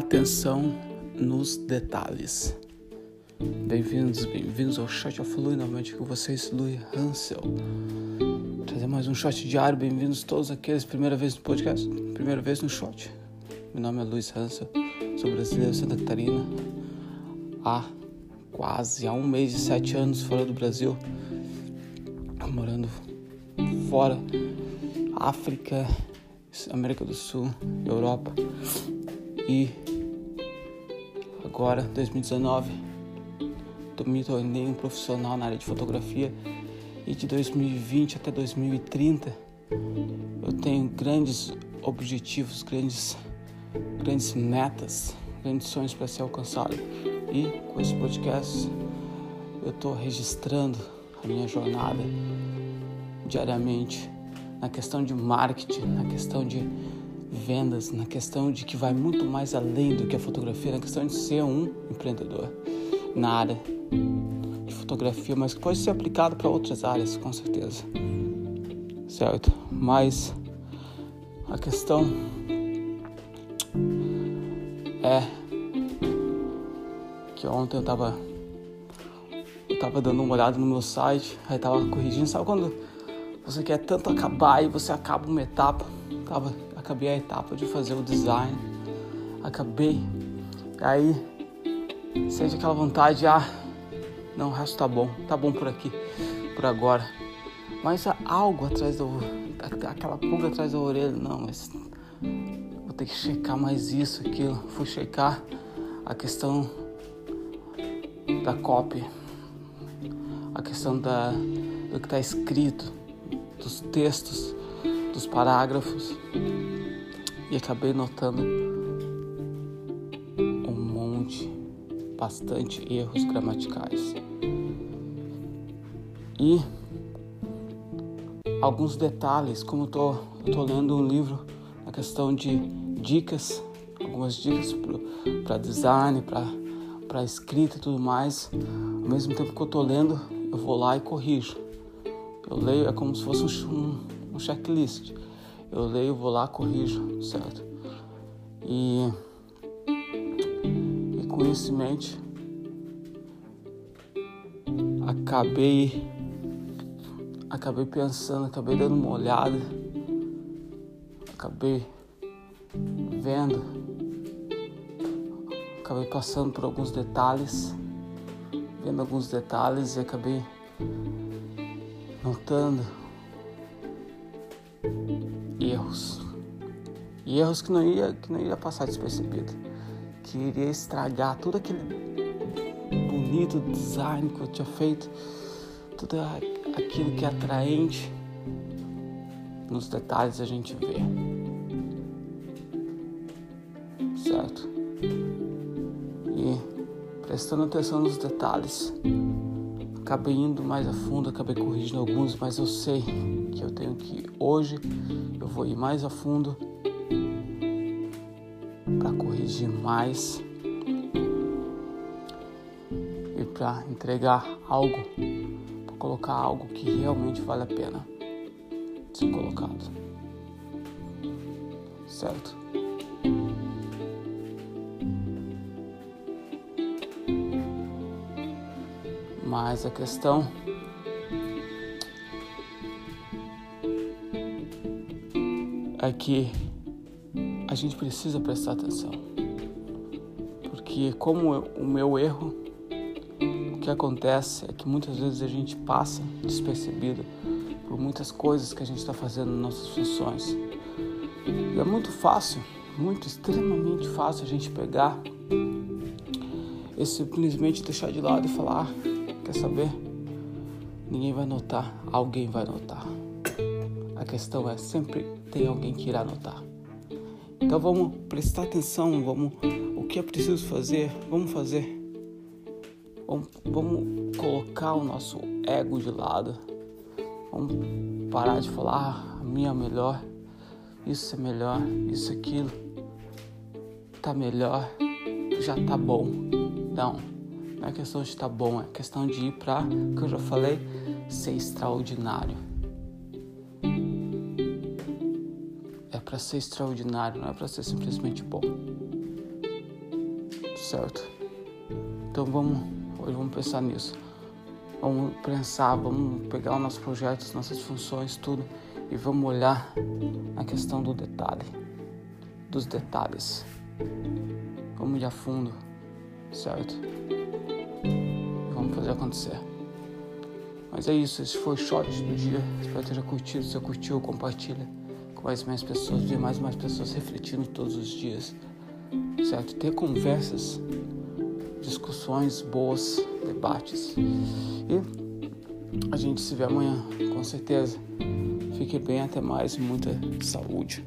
atenção nos detalhes. Bem-vindos, bem-vindos ao Shot of Lui, novamente com vocês, Lui Hansel. Trazer mais um shot diário, bem-vindos todos aqueles, primeira vez no podcast, primeira vez no shot. Meu nome é Luiz Hansel, sou brasileiro, Santa Catarina, há quase há um mês e sete anos fora do Brasil, morando fora, África, América do Sul, Europa e agora 2019 me tornei um profissional na área de fotografia e de 2020 até 2030 eu tenho grandes objetivos, grandes, grandes metas, grandes sonhos para ser alcançado. E com esse podcast eu estou registrando a minha jornada diariamente na questão de marketing, na questão de vendas, na questão de que vai muito mais além do que a fotografia, na questão de ser um empreendedor na área de fotografia, mas que pode ser aplicado para outras áreas, com certeza. Certo? Mas a questão é que ontem eu tava eu tava dando uma olhada no meu site, aí tava corrigindo, sabe quando você quer tanto acabar e você acaba uma etapa. Tava, acabei a etapa de fazer o design, acabei. Aí sente aquela vontade, ah, não, o resto tá bom, tá bom por aqui, por agora. Mas há algo atrás da aquela pulga atrás da orelha, não, mas vou ter que checar mais isso, aquilo. Fui checar a questão da copy, a questão da, do que está escrito dos textos, dos parágrafos e acabei notando um monte, bastante erros gramaticais. E alguns detalhes, como eu tô, eu tô lendo um livro na questão de dicas, algumas dicas para design, para escrita e tudo mais. Ao mesmo tempo que eu tô lendo, eu vou lá e corrijo. Eu leio, é como se fosse um checklist. Eu leio, vou lá, corrijo, certo? E, e com isso em mente, acabei, acabei pensando, acabei dando uma olhada, acabei vendo, acabei passando por alguns detalhes, vendo alguns detalhes e acabei notando erros. E erros que não ia, que não ia passar despercebido. Que iria estragar tudo aquele bonito design que eu tinha feito, tudo aquilo que é atraente. Nos detalhes a gente vê. Certo? E prestando atenção nos detalhes, acabei indo mais a fundo, acabei corrigindo alguns, mas eu sei que eu tenho que hoje eu vou ir mais a fundo para corrigir mais e para entregar algo, para colocar algo que realmente vale a pena ser colocado. Certo? Mas a questão é que a gente precisa prestar atenção. Porque como o meu erro, o que acontece é que muitas vezes a gente passa despercebido por muitas coisas que a gente está fazendo nas nossas funções. E é muito fácil, muito extremamente fácil a gente pegar e simplesmente deixar de lado e falar ah, Quer saber? Ninguém vai notar, alguém vai notar. A questão é sempre tem alguém que irá notar. Então vamos prestar atenção, vamos o que é preciso fazer, vamos fazer. Vamos, vamos colocar o nosso ego de lado. Vamos parar de falar ah, a minha é melhor, isso é melhor, isso aquilo tá melhor, já tá bom. Não não é questão de estar tá bom, é questão de ir para, que eu já falei, ser extraordinário. É para ser extraordinário, não é para ser simplesmente bom. certo? Então vamos, hoje vamos pensar nisso. Vamos pensar, vamos pegar os nossos projetos, nossas funções, tudo e vamos olhar a questão do detalhe, dos detalhes. Vamos ir a fundo, certo? Vamos fazer acontecer. Mas é isso, esse foi o shot do dia. Espero que tenha curtido. Se você curtiu, compartilha com mais e mais pessoas, ver mais e mais pessoas refletindo todos os dias, certo? Ter conversas, discussões boas, debates. E a gente se vê amanhã, com certeza. Fique bem, até mais, muita saúde.